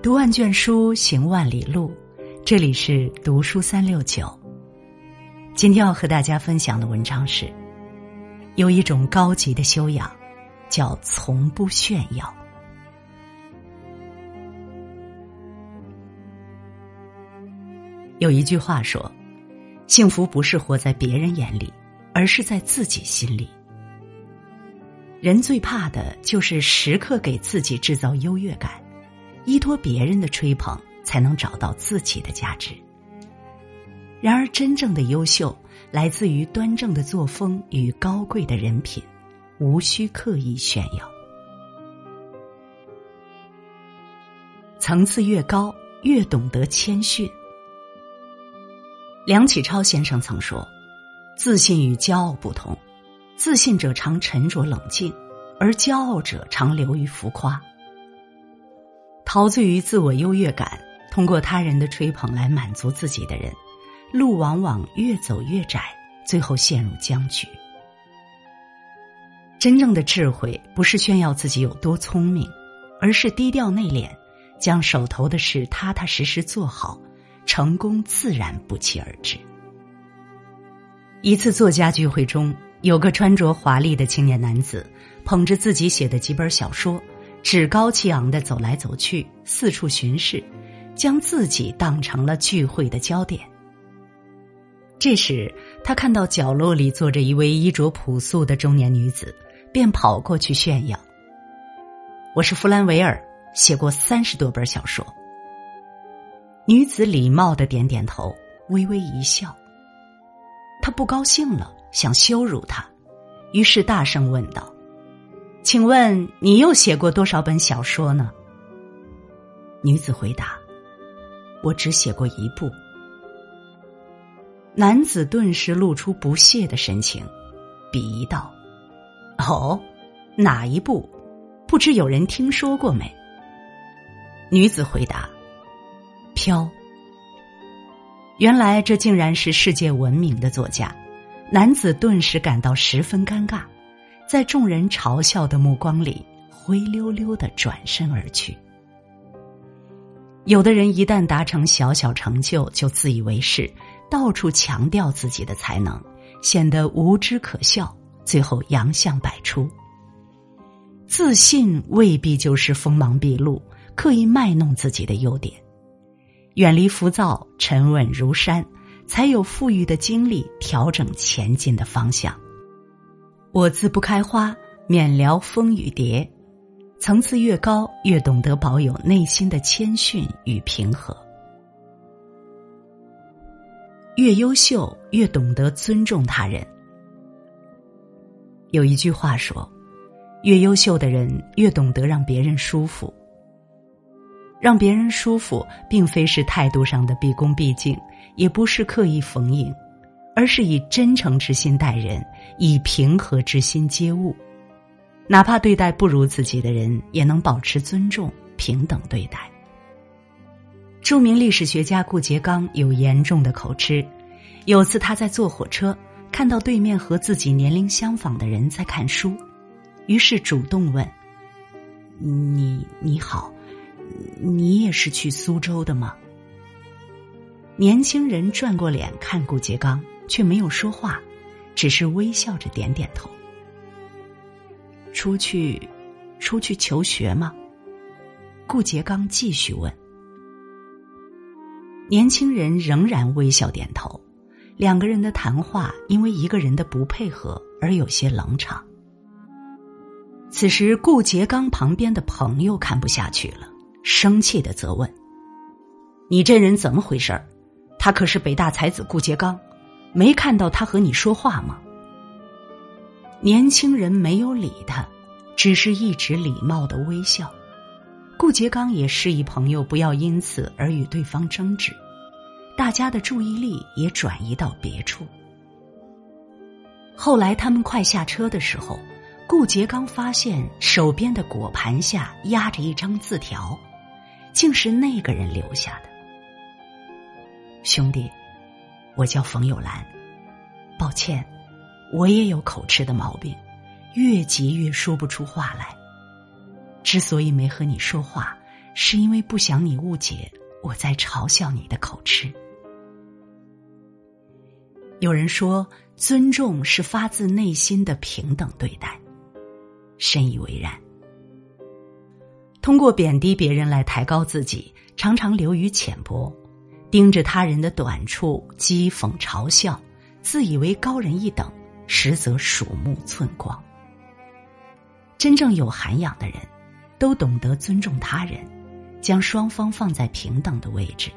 读万卷书，行万里路。这里是读书三六九。今天要和大家分享的文章是：有一种高级的修养，叫从不炫耀。有一句话说：“幸福不是活在别人眼里，而是在自己心里。”人最怕的就是时刻给自己制造优越感。依托别人的吹捧，才能找到自己的价值。然而，真正的优秀来自于端正的作风与高贵的人品，无需刻意炫耀。层次越高，越懂得谦逊。梁启超先生曾说：“自信与骄傲不同，自信者常沉着冷静，而骄傲者常流于浮夸。”陶醉于自我优越感，通过他人的吹捧来满足自己的人，路往往越走越窄，最后陷入僵局。真正的智慧不是炫耀自己有多聪明，而是低调内敛，将手头的事踏踏实实做好，成功自然不期而至。一次作家聚会中，有个穿着华丽的青年男子，捧着自己写的几本小说。趾高气昂的走来走去，四处巡视，将自己当成了聚会的焦点。这时，他看到角落里坐着一位衣着朴素的中年女子，便跑过去炫耀：“我是弗兰维尔，写过三十多本小说。”女子礼貌的点点头，微微一笑。他不高兴了，想羞辱他，于是大声问道。请问你又写过多少本小说呢？女子回答：“我只写过一部。”男子顿时露出不屑的神情，鄙夷道：“哦，哪一部？不知有人听说过没？”女子回答：“飘。”原来这竟然是世界闻名的作家，男子顿时感到十分尴尬。在众人嘲笑的目光里，灰溜溜的转身而去。有的人一旦达成小小成就，就自以为是，到处强调自己的才能，显得无知可笑，最后洋相百出。自信未必就是锋芒毕露，刻意卖弄自己的优点。远离浮躁，沉稳如山，才有富裕的精力调整前进的方向。我自不开花，免聊风雨蝶。层次越高，越懂得保有内心的谦逊与平和。越优秀，越懂得尊重他人。有一句话说：“越优秀的人，越懂得让别人舒服。”让别人舒服，并非是态度上的毕恭毕敬，也不是刻意逢迎。而是以真诚之心待人，以平和之心接物，哪怕对待不如自己的人，也能保持尊重、平等对待。著名历史学家顾颉刚有严重的口吃，有次他在坐火车，看到对面和自己年龄相仿的人在看书，于是主动问：“你你好，你也是去苏州的吗？”年轻人转过脸看顾颉刚。却没有说话，只是微笑着点点头。出去，出去求学吗？顾颉刚继续问。年轻人仍然微笑点头。两个人的谈话因为一个人的不配合而有些冷场。此时，顾颉刚旁边的朋友看不下去了，生气的责问：“你这人怎么回事儿他可是北大才子顾颉刚。”没看到他和你说话吗？年轻人没有理他，只是一直礼貌的微笑。顾颉刚也示意朋友不要因此而与对方争执，大家的注意力也转移到别处。后来他们快下车的时候，顾颉刚发现手边的果盘下压着一张字条，竟是那个人留下的。兄弟。我叫冯友兰，抱歉，我也有口吃的毛病，越急越说不出话来。之所以没和你说话，是因为不想你误解我在嘲笑你的口吃。有人说，尊重是发自内心的平等对待，深以为然。通过贬低别人来抬高自己，常常流于浅薄，盯着他人的短处讥讽嘲笑，自以为高人一等，实则鼠目寸光。真正有涵养的人，都懂得尊重他人，将双方放在平等的位置，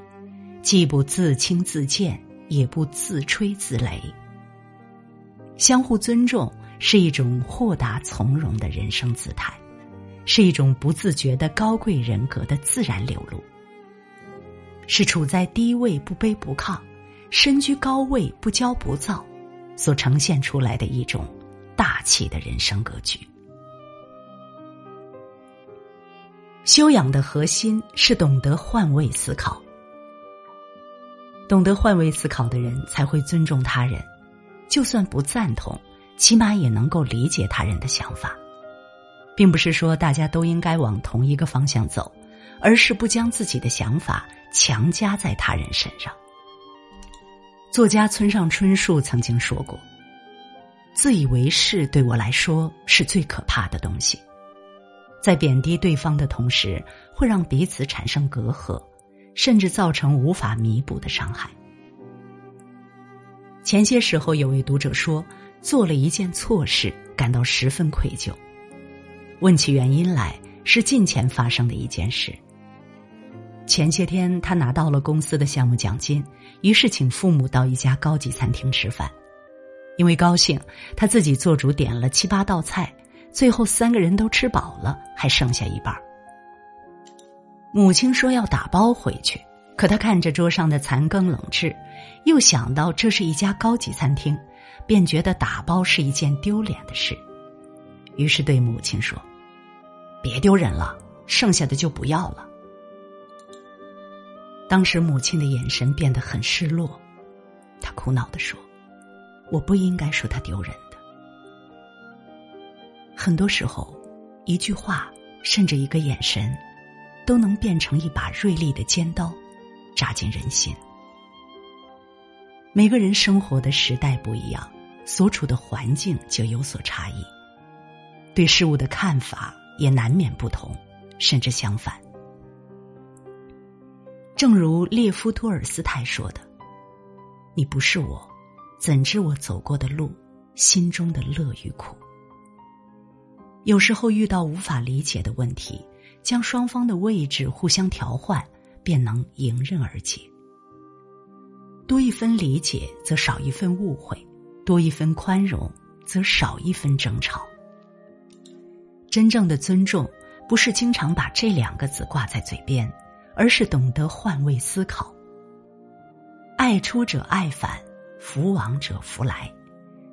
既不自轻自贱。也不自吹自擂，相互尊重是一种豁达从容的人生姿态，是一种不自觉的高贵人格的自然流露，是处在低位不卑不亢，身居高位不骄不躁，所呈现出来的一种大气的人生格局。修养的核心是懂得换位思考。懂得换位思考的人才会尊重他人，就算不赞同，起码也能够理解他人的想法，并不是说大家都应该往同一个方向走，而是不将自己的想法强加在他人身上。作家村上春树曾经说过：“自以为是对我来说是最可怕的东西，在贬低对方的同时，会让彼此产生隔阂。”甚至造成无法弥补的伤害。前些时候，有位读者说，做了一件错事，感到十分愧疚。问起原因来，是近前发生的一件事。前些天，他拿到了公司的项目奖金，于是请父母到一家高级餐厅吃饭。因为高兴，他自己做主点了七八道菜，最后三个人都吃饱了，还剩下一半。母亲说要打包回去，可他看着桌上的残羹冷炙，又想到这是一家高级餐厅，便觉得打包是一件丢脸的事，于是对母亲说：“别丢人了，剩下的就不要了。”当时母亲的眼神变得很失落，她苦恼的说：“我不应该说他丢人的。很多时候，一句话，甚至一个眼神。”都能变成一把锐利的尖刀，扎进人心。每个人生活的时代不一样，所处的环境就有所差异，对事物的看法也难免不同，甚至相反。正如列夫·托尔斯泰说的：“你不是我，怎知我走过的路，心中的乐与苦？”有时候遇到无法理解的问题。将双方的位置互相调换，便能迎刃而解。多一分理解，则少一分误会；多一分宽容，则少一分争吵。真正的尊重，不是经常把这两个字挂在嘴边，而是懂得换位思考。爱出者爱返，福往者福来，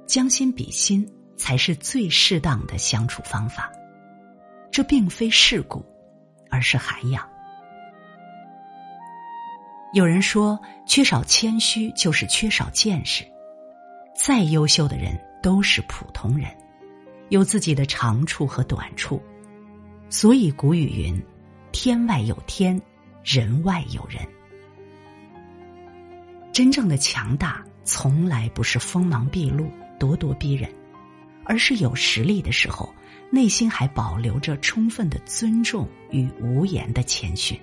将心比心，才是最适当的相处方法。这并非世故。而是涵养。有人说，缺少谦虚就是缺少见识。再优秀的人都是普通人，有自己的长处和短处。所以古语云：“天外有天，人外有人。”真正的强大，从来不是锋芒毕露、咄咄逼人，而是有实力的时候。内心还保留着充分的尊重与无言的谦逊。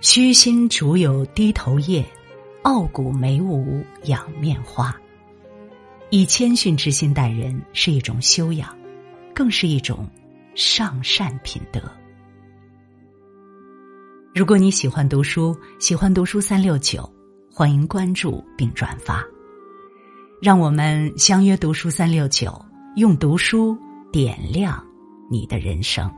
虚心竹有低头叶，傲骨梅无仰面花。以谦逊之心待人是一种修养，更是一种上善品德。如果你喜欢读书，喜欢读书三六九，欢迎关注并转发。让我们相约读书三六九。用读书点亮你的人生。